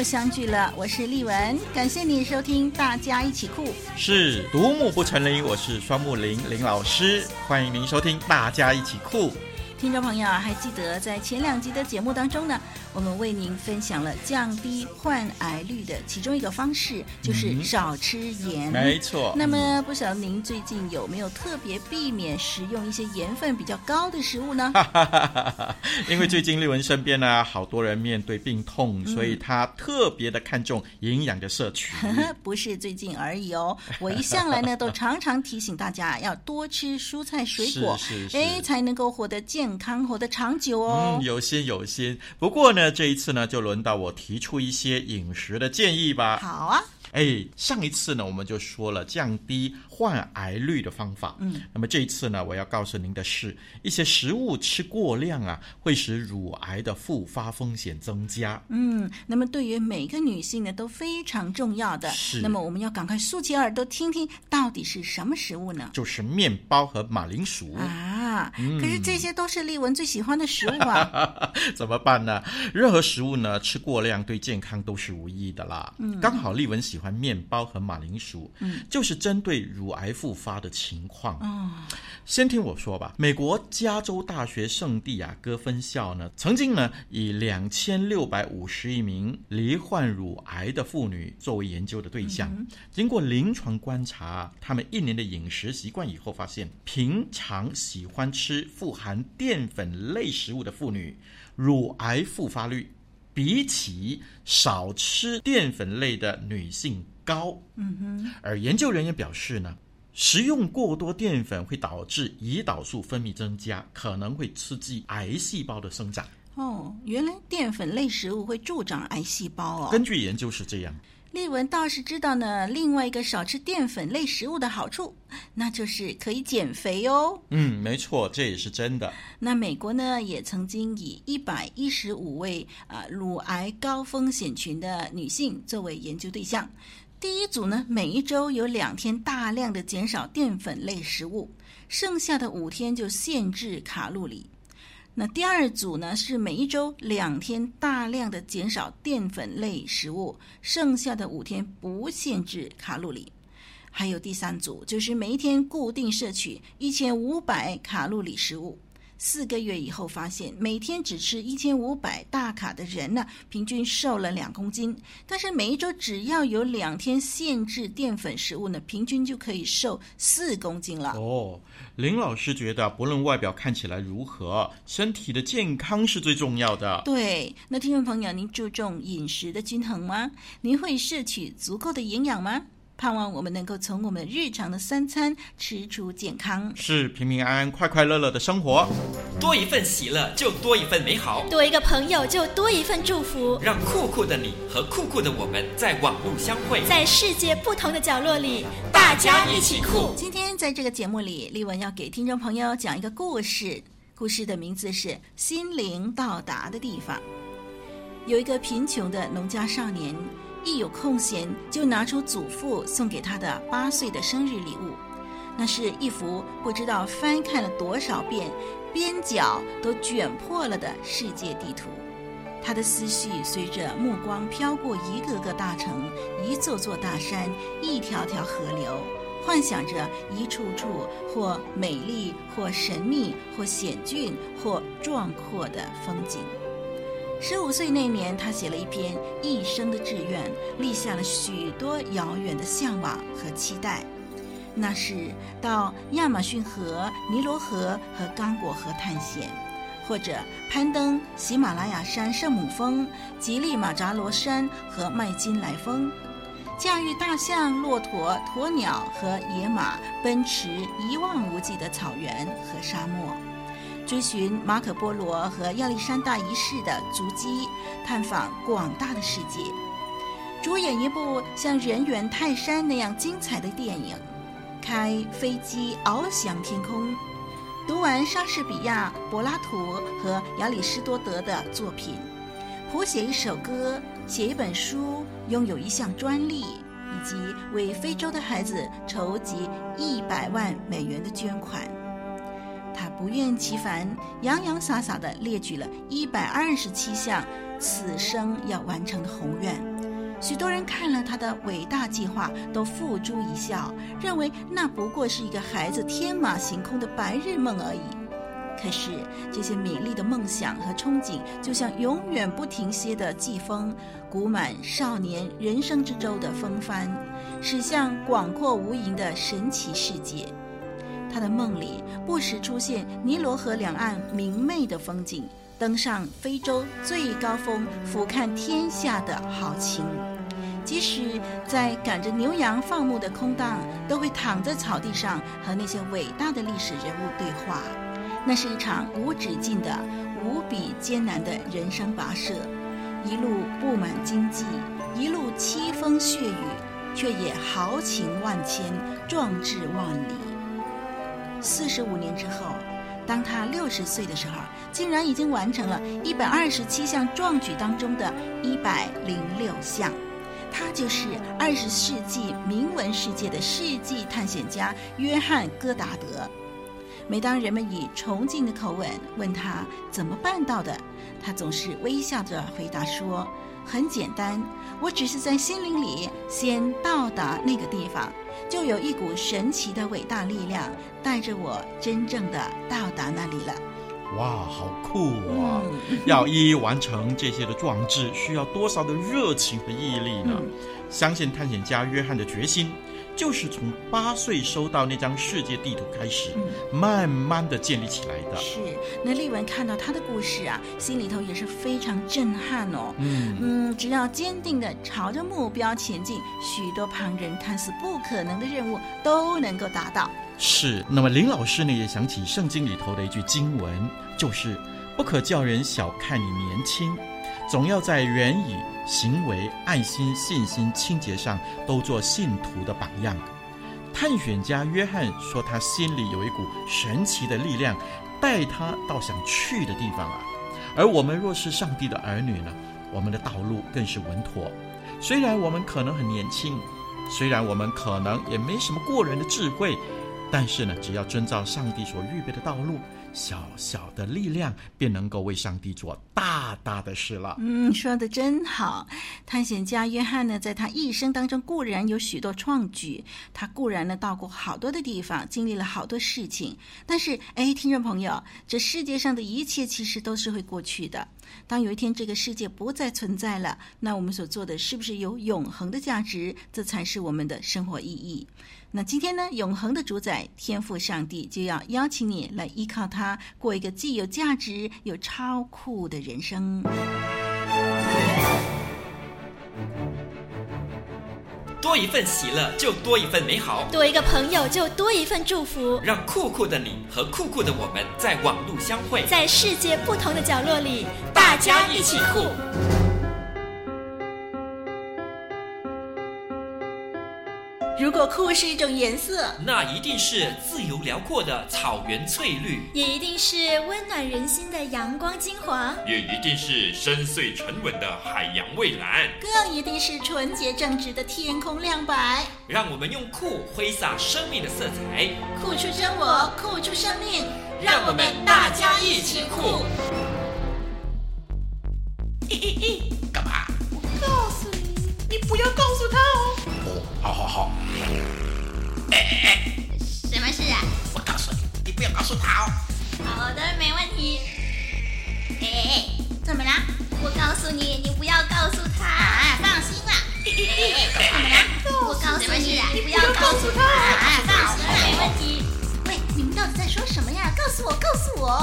又相聚了，我是丽文，感谢你收听，大家一起酷。是独木不成林，我是双木林林老师，欢迎您收听，大家一起酷。听众朋友还记得在前两集的节目当中呢，我们为您分享了降低患癌率的其中一个方式，就是少吃盐。嗯、没错。那么不晓得您最近有没有特别避免食用一些盐分比较高的食物呢？因为最近丽文身边呢，好多人面对病痛，所以他特别的看重营养的摄取。不是最近而已哦，我一向来呢都常常提醒大家要多吃蔬菜水果，哎，才能够活得健康。健康活得长久哦，嗯，有心有心。不过呢，那这一次呢，就轮到我提出一些饮食的建议吧。好啊。哎，上一次呢，我们就说了降低患癌率的方法。嗯，那么这一次呢，我要告诉您的是，一些食物吃过量啊，会使乳癌的复发风险增加。嗯，那么对于每个女性呢，都非常重要的。是。那么我们要赶快竖起耳朵听听，到底是什么食物呢？就是面包和马铃薯啊。可是这些都是丽文最喜欢的食物啊。怎么办呢？任何食物呢，吃过量对健康都是无益的啦。嗯。刚好丽文喜欢。面包和马铃薯，嗯，就是针对乳癌复发的情况。哦，先听我说吧。美国加州大学圣地亚哥分校呢，曾经呢以两千六百五十一名罹患乳癌的妇女作为研究的对象。嗯，经过临床观察，他们一年的饮食习惯以后，发现平常喜欢吃富含淀粉类食物的妇女，乳癌复发率。比起少吃淀粉类的女性高，嗯哼，而研究人员表示呢，食用过多淀粉会导致胰岛素分泌增加，可能会刺激癌细胞的生长。哦，原来淀粉类食物会助长癌细胞哦。根据研究是这样。丽文倒是知道呢，另外一个少吃淀粉类食物的好处，那就是可以减肥哦。嗯，没错，这也是真的。那美国呢，也曾经以一百一十五位啊、呃、乳癌高风险群的女性作为研究对象。第一组呢，每一周有两天大量的减少淀粉类食物，剩下的五天就限制卡路里。那第二组呢，是每一周两天大量的减少淀粉类食物，剩下的五天不限制卡路里。还有第三组，就是每一天固定摄取一千五百卡路里食物。四个月以后发现，每天只吃一千五百大卡的人呢，平均瘦了两公斤。但是每一周只要有两天限制淀粉食物呢，平均就可以瘦四公斤了。哦，林老师觉得，不论外表看起来如何，身体的健康是最重要的。对，那听众朋友，您注重饮食的均衡吗？您会摄取足够的营养吗？盼望我们能够从我们日常的三餐吃出健康，是平平安安、快快乐乐的生活。多一份喜乐，就多一份美好；多一个朋友，就多一份祝福。让酷酷的你和酷酷的我们在网路相会，在世界不同的角落里，大家一起酷。今天在这个节目里，丽文要给听众朋友讲一个故事，故事的名字是《心灵到达的地方》。有一个贫穷的农家少年。一有空闲，就拿出祖父送给他的八岁的生日礼物，那是一幅不知道翻看了多少遍，边角都卷破了的世界地图。他的思绪随着目光飘过一个个大城、一座座大山、一条条河流，幻想着一处处或美丽、或神秘、或险峻、或壮阔的风景。十五岁那年，他写了一篇一生的志愿，立下了许多遥远的向往和期待。那是到亚马逊河、尼罗河和刚果河探险，或者攀登喜马拉雅山圣母峰、吉力马扎罗山和麦金莱峰，驾驭大象、骆驼、鸵鸟和野马，奔驰一望无际的草原和沙漠。追寻马可波罗和亚历山大一世的足迹，探访广大的世界，主演一部像《人猿泰山》那样精彩的电影，开飞机翱翔天空。读完莎士比亚、柏拉图和亚里士多德的作品，谱写一首歌，写一本书，拥有一项专利，以及为非洲的孩子筹集一百万美元的捐款。他不厌其烦，洋洋洒洒地列举了一百二十七项此生要完成的宏愿。许多人看了他的伟大计划，都付诸一笑，认为那不过是一个孩子天马行空的白日梦而已。可是，这些美丽的梦想和憧憬，就像永远不停歇的季风，鼓满少年人生之舟的风帆，驶向广阔无垠的神奇世界。他的梦里不时出现尼罗河两岸明媚的风景。登上非洲最高峰，俯瞰天下的豪情。即使在赶着牛羊放牧的空档，都会躺在草地上和那些伟大的历史人物对话。那是一场无止境的、无比艰难的人生跋涉，一路布满荆棘，一路凄风血雨，却也豪情万千，壮志万里。四十五年之后。当他六十岁的时候，竟然已经完成了一百二十七项壮举当中的一百零六项。他就是二十世纪名闻世界的世纪探险家约翰·戈达德。每当人们以崇敬的口吻问他怎么办到的，他总是微笑着回答说：“很简单，我只是在心灵里先到达那个地方。”就有一股神奇的伟大力量带着我真正的到达那里了。哇，好酷啊！嗯、要一一完成这些的壮志，需要多少的热情和毅力呢？嗯、相信探险家约翰的决心。就是从八岁收到那张世界地图开始，嗯、慢慢的建立起来的。是，那丽文看到他的故事啊，心里头也是非常震撼哦。嗯嗯，只要坚定的朝着目标前进，许多旁人看似不可能的任务都能够达到。是，那么林老师呢也想起圣经里头的一句经文，就是不可叫人小看你年轻。总要在言语、行为、爱心、信心、清洁上都做信徒的榜样。探险家约翰说，他心里有一股神奇的力量，带他到想去的地方啊。而我们若是上帝的儿女呢，我们的道路更是稳妥。虽然我们可能很年轻，虽然我们可能也没什么过人的智慧，但是呢，只要遵照上帝所预备的道路。小小的力量便能够为上帝做大大的事了。嗯，说得真好。探险家约翰呢，在他一生当中固然有许多创举，他固然呢到过好多的地方，经历了好多事情。但是，哎，听众朋友，这世界上的一切其实都是会过去的。当有一天这个世界不再存在了，那我们所做的是不是有永恒的价值？这才是我们的生活意义。那今天呢，永恒的主宰天赋上帝就要邀请你来依靠他，过一个既有价值又超酷的人生。多一份喜乐，就多一份美好；多一个朋友，就多一份祝福。让酷酷的你和酷酷的我们在网路相会，在世界不同的角落里，大家一起酷。如果酷是一种颜色，那一定是自由辽阔的草原翠绿，也一定是温暖人心的阳光金黄，也一定是深邃沉稳的海洋蔚蓝，更一定是纯洁正直的天空亮白。让我们用酷挥洒生命的色彩，酷出真我，酷出生命，让我们大家一起酷。什么事啊？我告诉你，你不要告诉他哦。好的，没问题。哎怎么了？我告诉你，你不要告诉他。啊，放心啦。怎么了？我告诉你，你不要告诉他。啊，放心啦，没问题。喂，你们到底在说什么呀？告诉我，告诉我。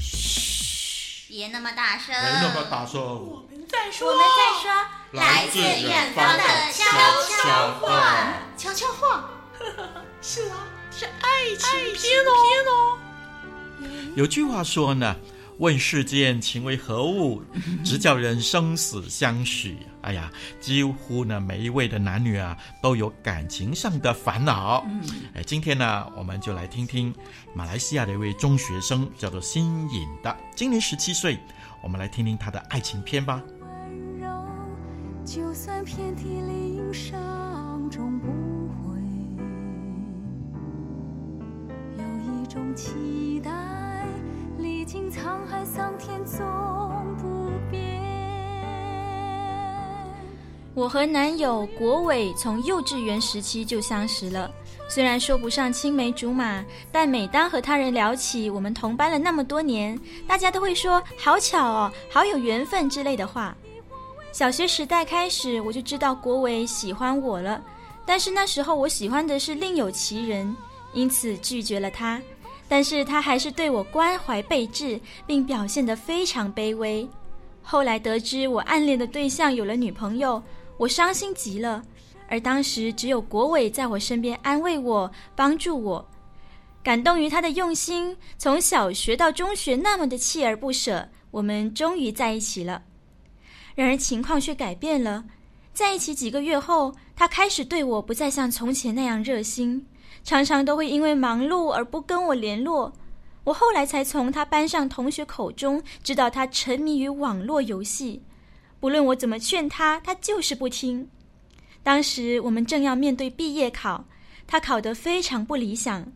嘘，别那么大声。别那么大声。我们在说。我们在说。来自远方的悄悄话。悄悄话。是啊，是爱情片哦。有句话说呢，问世间情为何物，直叫人生死相许。哎呀，几乎呢每一位的男女啊都有感情上的烦恼。嗯，哎，今天呢我们就来听听马来西亚的一位中学生，叫做新颖的，今年十七岁。我们来听听他的爱情片吧。温柔，就算遍体鳞伤，终不种期待，历经沧海桑田，总不变。我和男友国伟从幼稚园时期就相识了。虽然说不上青梅竹马，但每当和他人聊起我们同班了那么多年，大家都会说“好巧哦，好有缘分”之类的话。小学时代开始，我就知道国伟喜欢我了，但是那时候我喜欢的是另有其人，因此拒绝了他。但是他还是对我关怀备至，并表现得非常卑微。后来得知我暗恋的对象有了女朋友，我伤心极了。而当时只有国伟在我身边安慰我、帮助我，感动于他的用心，从小学到中学那么的锲而不舍，我们终于在一起了。然而情况却改变了，在一起几个月后，他开始对我不再像从前那样热心，常常都会因为忙碌而不跟我联络。我后来才从他班上同学口中知道他沉迷于网络游戏，不论我怎么劝他，他就是不听。当时我们正要面对毕业考，他考得非常不理想，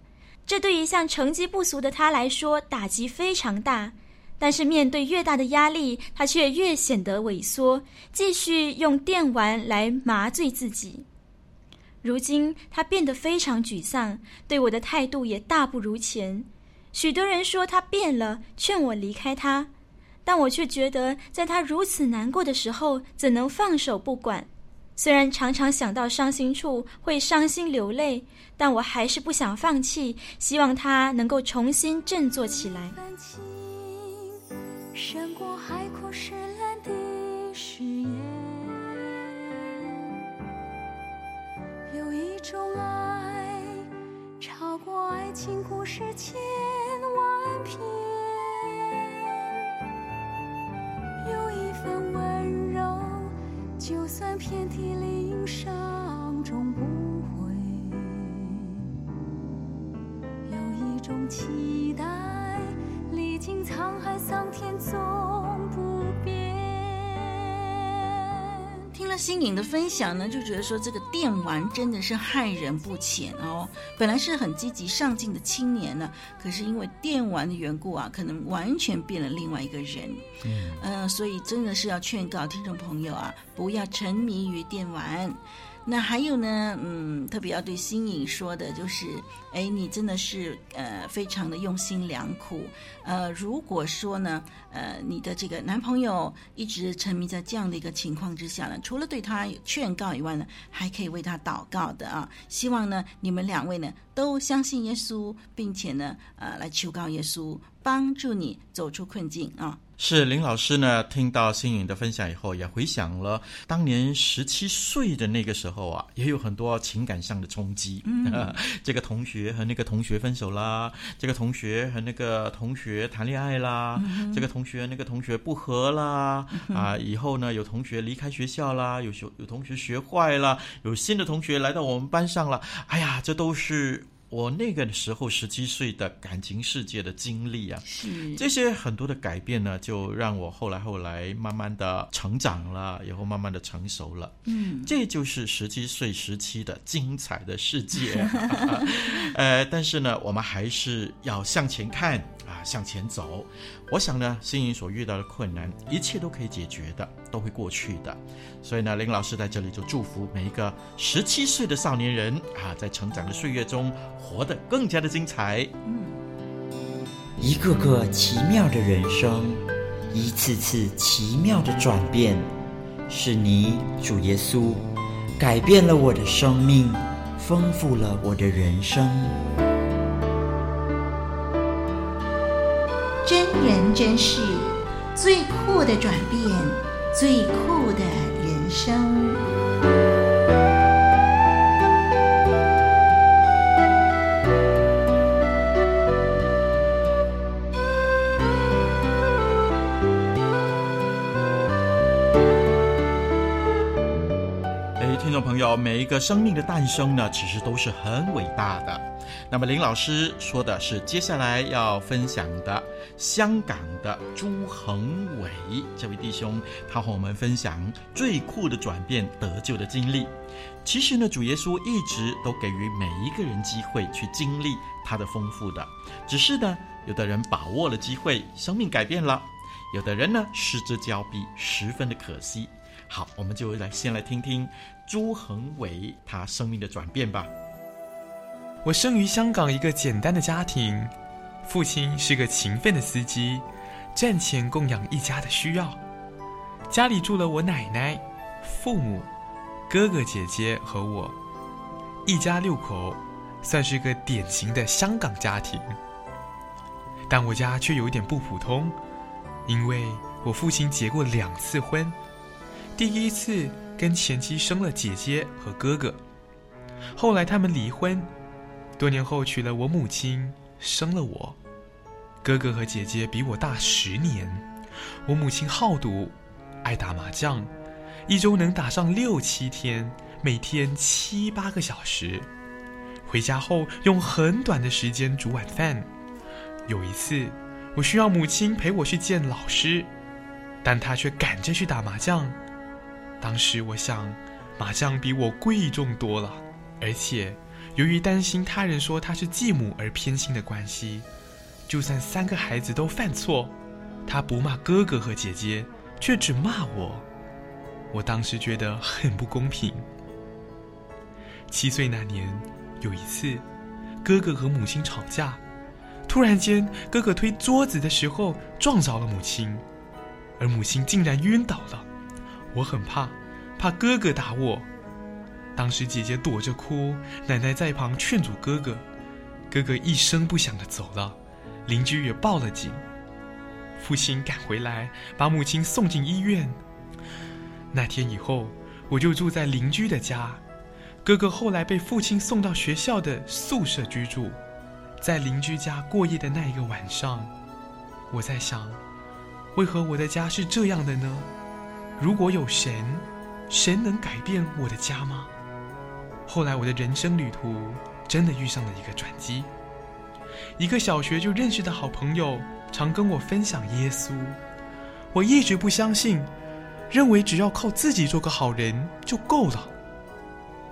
这对一向成绩不俗的他来说打击非常大。但是面对越大的压力，他却越显得萎缩，继续用电玩来麻醉自己。如今他变得非常沮丧，对我的态度也大不如前。许多人说他变了，劝我离开他，但我却觉得在他如此难过的时候，怎能放手不管？虽然常常想到伤心处会伤心流泪，但我还是不想放弃，希望他能够重新振作起来。过海枯石烂的誓言。种爱，超过爱情故事千万篇。有一份温柔，就算遍体鳞伤，终不悔。有一种期待，历经沧海桑田，总听了新颖的分享呢，就觉得说这个电玩真的是害人不浅哦。本来是很积极上进的青年呢，可是因为电玩的缘故啊，可能完全变了另外一个人。嗯，呃，所以真的是要劝告听众朋友啊，不要沉迷于电玩。那还有呢，嗯，特别要对新颖说的就是，哎，你真的是呃非常的用心良苦，呃，如果说呢，呃，你的这个男朋友一直沉迷在这样的一个情况之下呢，除了对他劝告以外呢，还可以为他祷告的啊，希望呢你们两位呢都相信耶稣，并且呢，呃，来求告耶稣，帮助你走出困境啊。是林老师呢，听到新颖的分享以后，也回想了当年十七岁的那个时候啊，也有很多情感上的冲击。这个同学和那个同学分手啦，这个同学和那个同学谈恋爱啦，嗯、这个同学那个同学不和啦，嗯、啊，以后呢有同学离开学校啦，有学有同学学坏了，有新的同学来到我们班上了。哎呀，这都是。我那个时候十七岁的感情世界的经历啊，是这些很多的改变呢，就让我后来后来慢慢的成长了，以后慢慢的成熟了。嗯，这就是十七岁时期的精彩的世界。呃，但是呢，我们还是要向前看啊，向前走。我想呢，心颖所遇到的困难，一切都可以解决的，都会过去的。所以呢，林老师在这里就祝福每一个十七岁的少年人啊，在成长的岁月中活得更加的精彩。嗯，一个个奇妙的人生，一次次奇妙的转变，是你主耶稣改变了我的生命，丰富了我的人生。真是最酷的转变，最酷的人生。哎，听众朋友，每一个生命的诞生呢，其实都是很伟大的。那么林老师说的是接下来要分享的香港的朱恒伟这位弟兄，他和我们分享最酷的转变得救的经历。其实呢，主耶稣一直都给予每一个人机会去经历他的丰富的，只是呢，有的人把握了机会，生命改变了；有的人呢，失之交臂，十分的可惜。好，我们就来先来听听朱恒伟他生命的转变吧。我生于香港一个简单的家庭，父亲是个勤奋的司机，赚钱供养一家的需要。家里住了我奶奶、父母、哥哥姐姐和我，一家六口，算是个典型的香港家庭。但我家却有一点不普通，因为我父亲结过两次婚。第一次跟前妻生了姐姐和哥哥，后来他们离婚，多年后娶了我母亲，生了我。哥哥和姐姐比我大十年，我母亲好赌，爱打麻将，一周能打上六七天，每天七八个小时。回家后用很短的时间煮晚饭。有一次，我需要母亲陪我去见老师，但她却赶着去打麻将。当时我想，麻将比我贵重多了，而且由于担心他人说他是继母而偏心的关系，就算三个孩子都犯错，他不骂哥哥和姐姐，却只骂我。我当时觉得很不公平。七岁那年，有一次，哥哥和母亲吵架，突然间，哥哥推桌子的时候撞着了母亲，而母亲竟然晕倒了。我很怕，怕哥哥打我。当时姐姐躲着哭，奶奶在一旁劝阻哥哥。哥哥一声不响的走了，邻居也报了警。父亲赶回来，把母亲送进医院。那天以后，我就住在邻居的家。哥哥后来被父亲送到学校的宿舍居住。在邻居家过夜的那一个晚上，我在想，为何我的家是这样的呢？如果有神，神能改变我的家吗？后来我的人生旅途真的遇上了一个转机。一个小学就认识的好朋友常跟我分享耶稣，我一直不相信，认为只要靠自己做个好人就够了。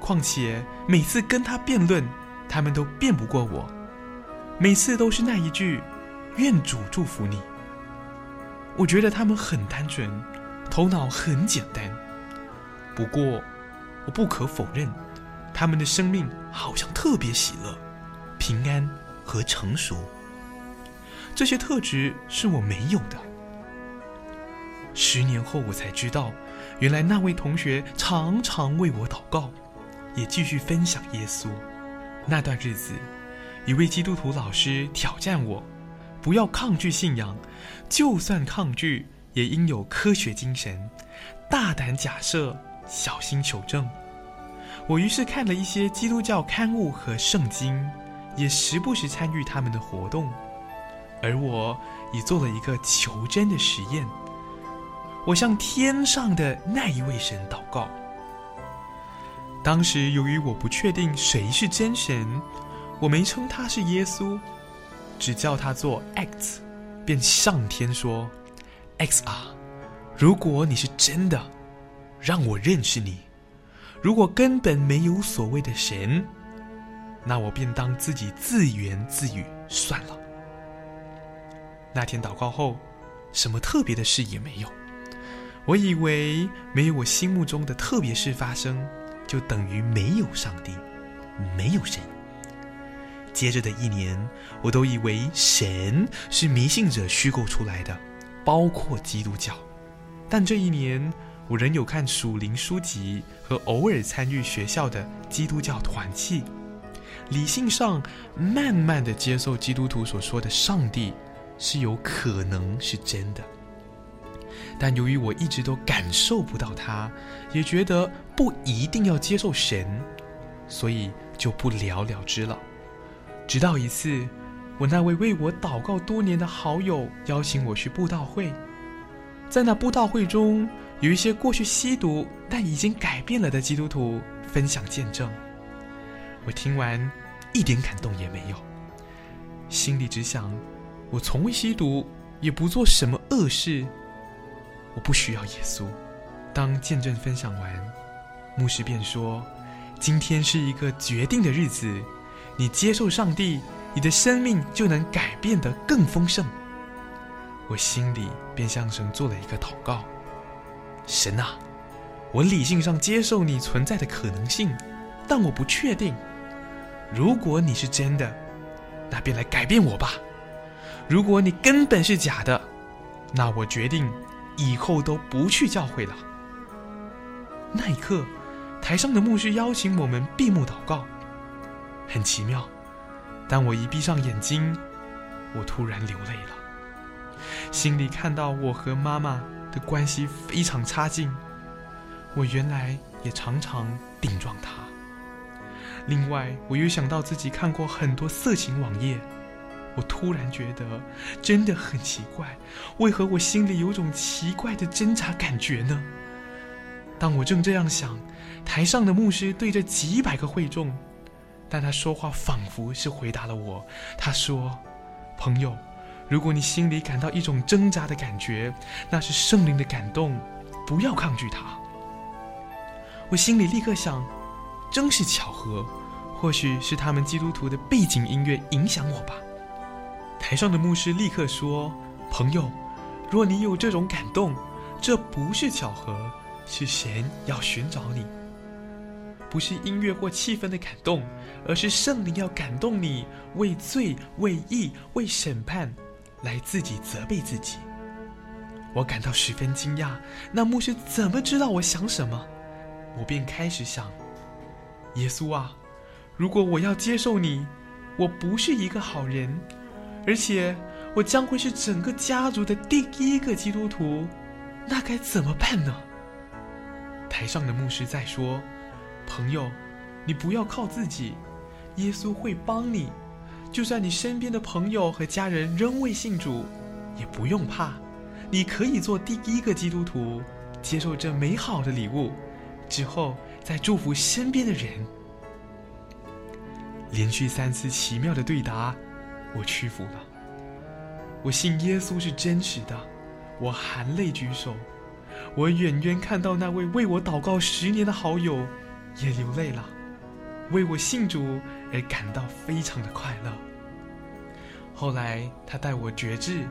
况且每次跟他辩论，他们都辩不过我，每次都是那一句“愿主祝福你”。我觉得他们很单纯。头脑很简单，不过我不可否认，他们的生命好像特别喜乐、平安和成熟。这些特质是我没有的。十年后，我才知道，原来那位同学常常为我祷告，也继续分享耶稣。那段日子，一位基督徒老师挑战我，不要抗拒信仰，就算抗拒。也应有科学精神，大胆假设，小心求证。我于是看了一些基督教刊物和圣经，也时不时参与他们的活动。而我已做了一个求真的实验。我向天上的那一位神祷告。当时由于我不确定谁是真神，我没称他是耶稣，只叫他做 X，便上天说。X 啊，如果你是真的，让我认识你；如果根本没有所谓的神，那我便当自己自言自语算了。那天祷告后，什么特别的事也没有。我以为没有我心目中的特别事发生，就等于没有上帝，没有神。接着的一年，我都以为神是迷信者虚构出来的。包括基督教，但这一年我仍有看属灵书籍和偶尔参与学校的基督教团契，理性上慢慢的接受基督徒所说的上帝是有可能是真的，但由于我一直都感受不到他，也觉得不一定要接受神，所以就不了了之了。直到一次。我那位为我祷告多年的好友邀请我去布道会，在那布道会中，有一些过去吸毒但已经改变了的基督徒分享见证。我听完一点感动也没有，心里只想：我从未吸毒，也不做什么恶事，我不需要耶稣。当见证分享完，牧师便说：“今天是一个决定的日子，你接受上帝，你的生命就能改变得更丰盛。”我心里便向神做了一个祷告：“神啊，我理性上接受你存在的可能性，但我不确定。如果你是真的，那便来改变我吧；如果你根本是假的，那我决定以后都不去教会了。”那一刻，台上的牧师邀请我们闭目祷告，很奇妙。当我一闭上眼睛，我突然流泪了。心里看到我和妈妈的关系非常差劲，我原来也常常顶撞他。另外，我又想到自己看过很多色情网页，我突然觉得真的很奇怪，为何我心里有种奇怪的挣扎感觉呢？当我正这样想，台上的牧师对着几百个会众，但他说话仿佛是回答了我。他说：“朋友。”如果你心里感到一种挣扎的感觉，那是圣灵的感动，不要抗拒它。我心里立刻想，真是巧合，或许是他们基督徒的背景音乐影响我吧。台上的牧师立刻说：“朋友，若你有这种感动，这不是巧合，是神要寻找你。不是音乐或气氛的感动，而是圣灵要感动你，为罪、为义、为审判。”来自己责备自己，我感到十分惊讶。那牧师怎么知道我想什么？我便开始想：耶稣啊，如果我要接受你，我不是一个好人，而且我将会是整个家族的第一个基督徒，那该怎么办呢？台上的牧师在说：“朋友，你不要靠自己，耶稣会帮你。”就算你身边的朋友和家人仍未信主，也不用怕，你可以做第一个基督徒，接受这美好的礼物，之后再祝福身边的人。连续三次奇妙的对答，我屈服了。我信耶稣是真实的，我含泪举手。我远远看到那位为我祷告十年的好友也流泪了。为我信主而感到非常的快乐。后来他带我决志，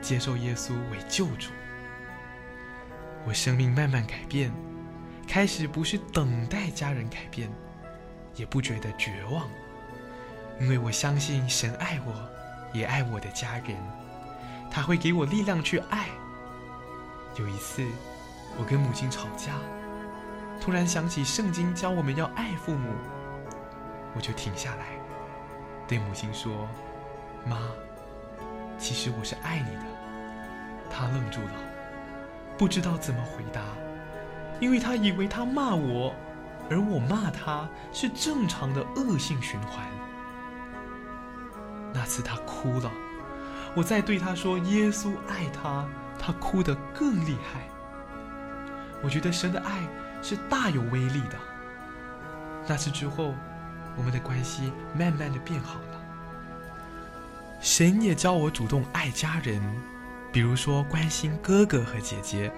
接受耶稣为救主。我生命慢慢改变，开始不是等待家人改变，也不觉得绝望，因为我相信神爱我，也爱我的家人，他会给我力量去爱。有一次，我跟母亲吵架，突然想起圣经教我们要爱父母。我就停下来，对母亲说：“妈，其实我是爱你的。”她愣住了，不知道怎么回答，因为她以为她骂我，而我骂她是正常的恶性循环。那次她哭了，我再对她说：“耶稣爱她。”她哭得更厉害。我觉得神的爱是大有威力的。那次之后。我们的关系慢慢的变好了。神也教我主动爱家人，比如说关心哥哥和姐姐。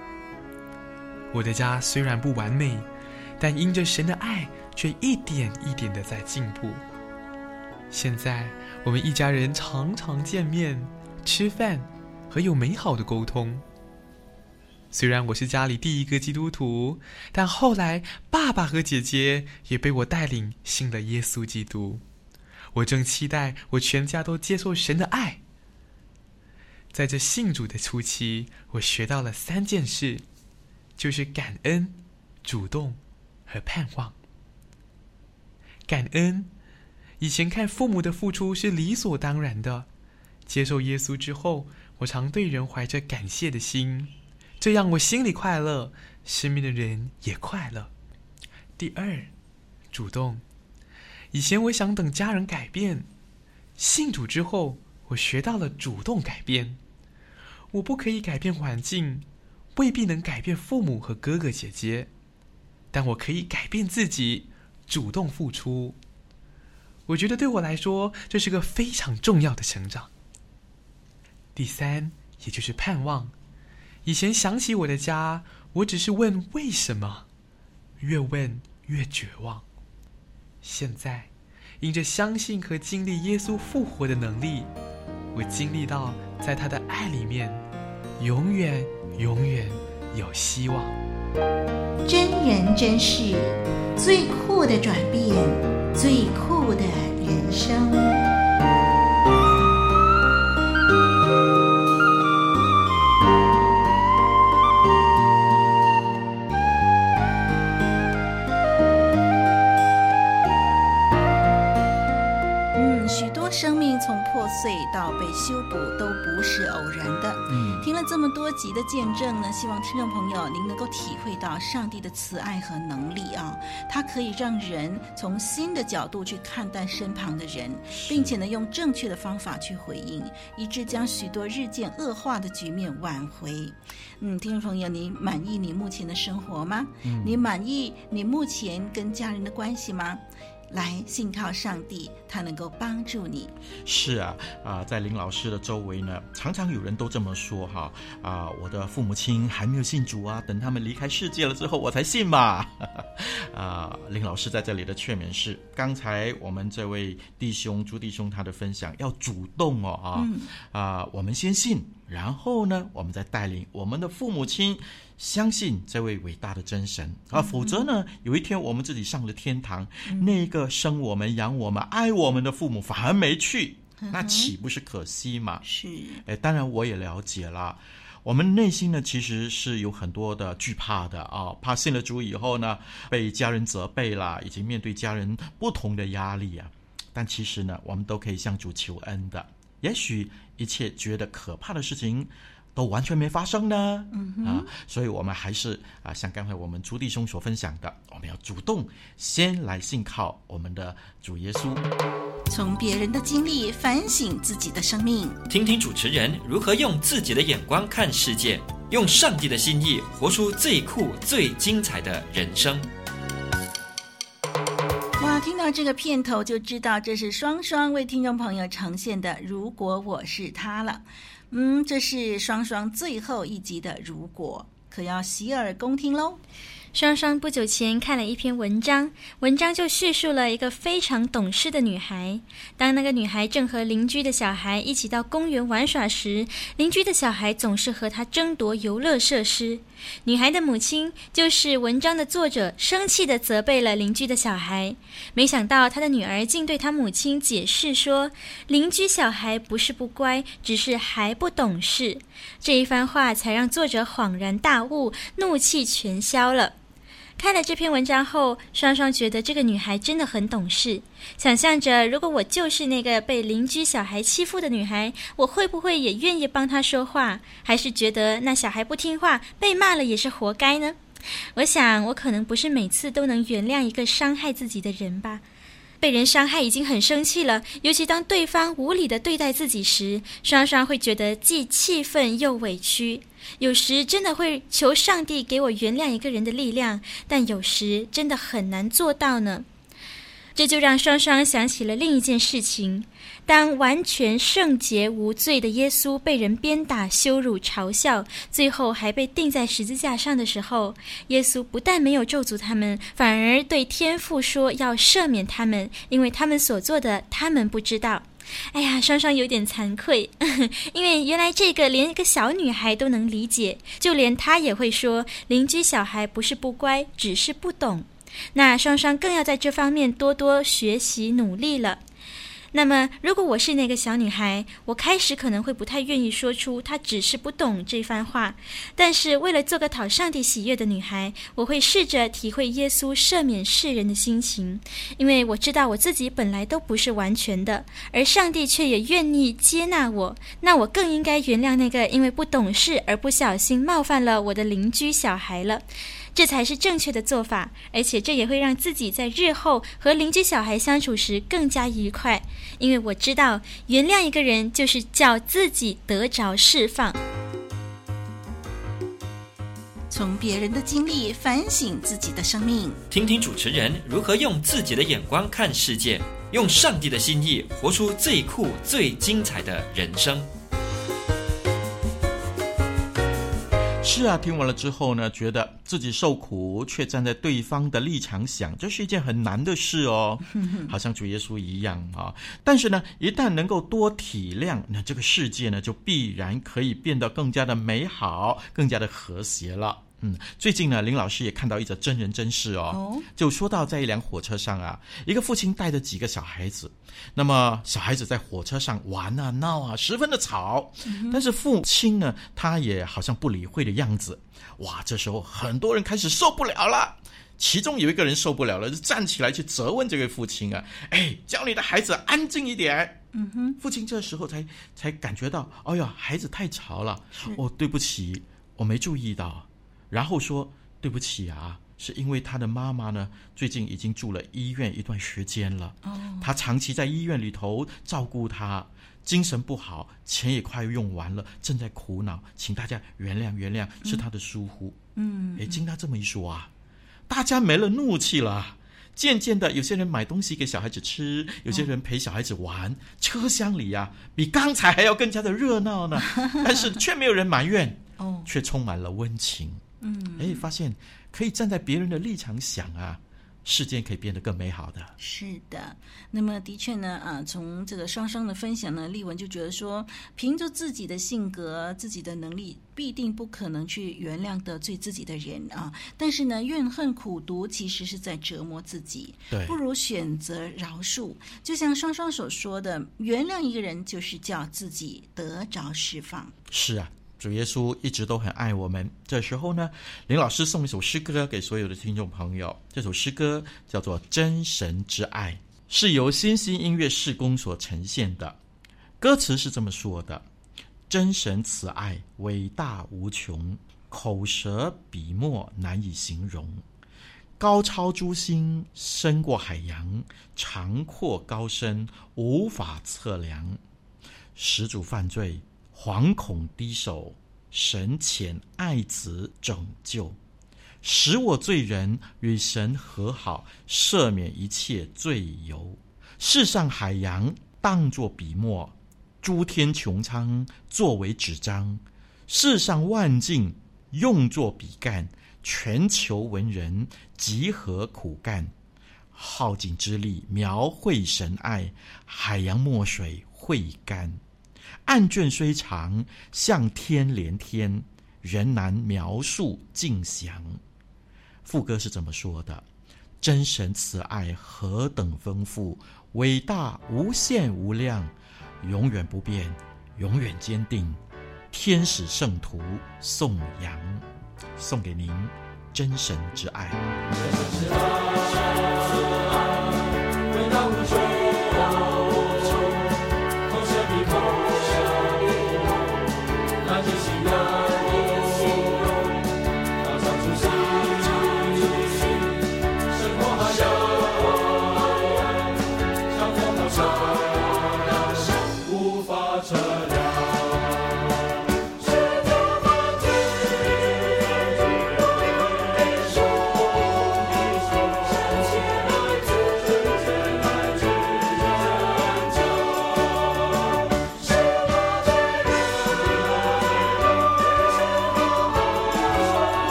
我的家虽然不完美，但因着神的爱，却一点一点的在进步。现在我们一家人常常见面、吃饭和有美好的沟通。虽然我是家里第一个基督徒，但后来爸爸和姐姐也被我带领信了耶稣基督。我正期待我全家都接受神的爱。在这信主的初期，我学到了三件事，就是感恩、主动和盼望。感恩，以前看父母的付出是理所当然的，接受耶稣之后，我常对人怀着感谢的心。这样我心里快乐，身边的人也快乐。第二，主动。以前我想等家人改变，信主之后，我学到了主动改变。我不可以改变环境，未必能改变父母和哥哥姐姐，但我可以改变自己，主动付出。我觉得对我来说，这是个非常重要的成长。第三，也就是盼望。以前想起我的家，我只是问为什么，越问越绝望。现在，因着相信和经历耶稣复活的能力，我经历到在他的爱里面，永远永远有希望。真人真事，最酷的转变，最酷的人生。被修补都不是偶然的。嗯，听了这么多集的见证呢，希望听众朋友您能够体会到上帝的慈爱和能力啊，它可以让人从新的角度去看待身旁的人，并且呢用正确的方法去回应，以致将许多日渐恶化的局面挽回。嗯，听众朋友，你满意你目前的生活吗？嗯，你满意你目前跟家人的关系吗？来信靠上帝，他能够帮助你。是啊，啊、呃，在林老师的周围呢，常常有人都这么说哈啊、呃，我的父母亲还没有信主啊，等他们离开世界了之后，我才信嘛。啊、呃，林老师在这里的劝勉是，刚才我们这位弟兄朱弟兄他的分享要主动哦啊啊、我们先信。然后呢，我们再带领我们的父母亲相信这位伟大的真神。啊，否则呢，有一天我们自己上了天堂，嗯、那个生我们、养我们、爱我们的父母反而没去，那岂不是可惜吗？是，哎，当然我也了解了，我们内心呢其实是有很多的惧怕的啊，怕信了主以后呢，被家人责备啦，以及面对家人不同的压力啊，但其实呢，我们都可以向主求恩的。也许一切觉得可怕的事情都完全没发生呢，嗯、啊，所以我们还是啊，像刚才我们朱弟兄所分享的，我们要主动先来信靠我们的主耶稣，从别人的经历反省自己的生命，听听主持人如何用自己的眼光看世界，用上帝的心意活出最酷、最精彩的人生。哇听到这个片头就知道这是双双为听众朋友呈现的《如果我是他》了。嗯，这是双双最后一集的《如果》，可要洗耳恭听喽。双双不久前看了一篇文章，文章就叙述了一个非常懂事的女孩。当那个女孩正和邻居的小孩一起到公园玩耍时，邻居的小孩总是和她争夺游乐设施。女孩的母亲就是文章的作者，生气地责备了邻居的小孩。没想到他的女儿竟对她母亲解释说：“邻居小孩不是不乖，只是还不懂事。”这一番话才让作者恍然大悟，怒气全消了。看了这篇文章后，双双觉得这个女孩真的很懂事。想象着，如果我就是那个被邻居小孩欺负的女孩，我会不会也愿意帮她说话？还是觉得那小孩不听话，被骂了也是活该呢？我想，我可能不是每次都能原谅一个伤害自己的人吧。被人伤害已经很生气了，尤其当对方无理地对待自己时，双双会觉得既气愤又委屈。有时真的会求上帝给我原谅一个人的力量，但有时真的很难做到呢。这就让双双想起了另一件事情：当完全圣洁无罪的耶稣被人鞭打、羞辱、嘲笑，最后还被钉在十字架上的时候，耶稣不但没有咒诅他们，反而对天父说要赦免他们，因为他们所做的，他们不知道。哎呀，双双有点惭愧，因为原来这个连一个小女孩都能理解，就连她也会说邻居小孩不是不乖，只是不懂。那双双更要在这方面多多学习努力了。那么，如果我是那个小女孩，我开始可能会不太愿意说出“她只是不懂”这番话。但是，为了做个讨上帝喜悦的女孩，我会试着体会耶稣赦免世人的心情，因为我知道我自己本来都不是完全的，而上帝却也愿意接纳我。那我更应该原谅那个因为不懂事而不小心冒犯了我的邻居小孩了。这才是正确的做法，而且这也会让自己在日后和邻居小孩相处时更加愉快，因为我知道原谅一个人就是叫自己得着释放。从别人的经历反省自己的生命，听听主持人如何用自己的眼光看世界，用上帝的心意活出最酷、最精彩的人生。是啊，听完了之后呢，觉得自己受苦，却站在对方的立场想，这是一件很难的事哦。好像主耶稣一样啊。但是呢，一旦能够多体谅，那这个世界呢，就必然可以变得更加的美好，更加的和谐了。嗯，最近呢，林老师也看到一则真人真事哦，就说到在一辆火车上啊，一个父亲带着几个小孩子，那么小孩子在火车上玩啊闹啊，十分的吵，但是父亲呢，他也好像不理会的样子。哇，这时候很多人开始受不了了，其中有一个人受不了了，就站起来去责问这位父亲啊，哎，叫你的孩子安静一点。嗯哼，父亲这时候才才感觉到，哎呀，孩子太吵了，哦，对不起，我没注意到。然后说对不起啊，是因为他的妈妈呢，最近已经住了医院一段时间了。哦，他长期在医院里头照顾他，精神不好，钱也快用完了，正在苦恼，请大家原谅原谅，是他的疏忽。嗯，哎，经他这么一说啊，大家没了怒气了。渐渐的，有些人买东西给小孩子吃，有些人陪小孩子玩，哦，车厢里呀，比刚才还要更加的热闹呢。但是却没有人埋怨，哦，却充满了温情。嗯，哎，发现可以站在别人的立场想啊，世界可以变得更美好的。是的，那么的确呢，啊，从这个双双的分享呢，丽文就觉得说，凭着自己的性格、自己的能力，必定不可能去原谅得罪自己的人啊。但是呢，怨恨苦毒其实是在折磨自己，对，不如选择饶恕。就像双双所说的，原谅一个人就是叫自己得着释放。是啊。主耶稣一直都很爱我们。这时候呢，林老师送一首诗歌给所有的听众朋友。这首诗歌叫做《真神之爱》，是由新兴音乐事工所呈现的。歌词是这么说的：“真神慈爱伟大无穷，口舌笔墨难以形容，高超诸星，深过海洋，长阔高深无法测量。始祖犯罪。”惶恐低首，神遣爱子拯救，使我罪人与神和好，赦免一切罪由。世上海洋当作笔墨，诸天穹苍作为纸张，世上万境用作笔干，全球文人集合苦干，耗尽之力描绘神爱，海洋墨水会干。案卷虽长，向天连天，仍难描述尽详。副歌是这么说的：真神慈爱何等丰富，伟大无限无量，永远不变，永远坚定。天使圣徒颂扬，送给您真神之爱。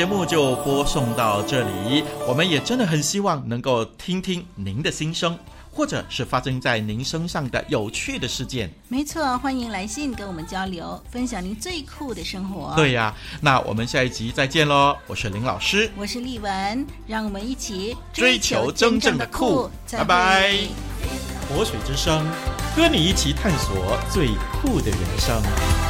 节目就播送到这里，我们也真的很希望能够听听您的心声。或者是发生在您身上的有趣的事件，没错，欢迎来信跟我们交流，分享您最酷的生活。对呀、啊，那我们下一集再见喽！我是林老师，我是丽文，让我们一起追求真正的酷。拜拜！活水之声，和你一起探索最酷的人生。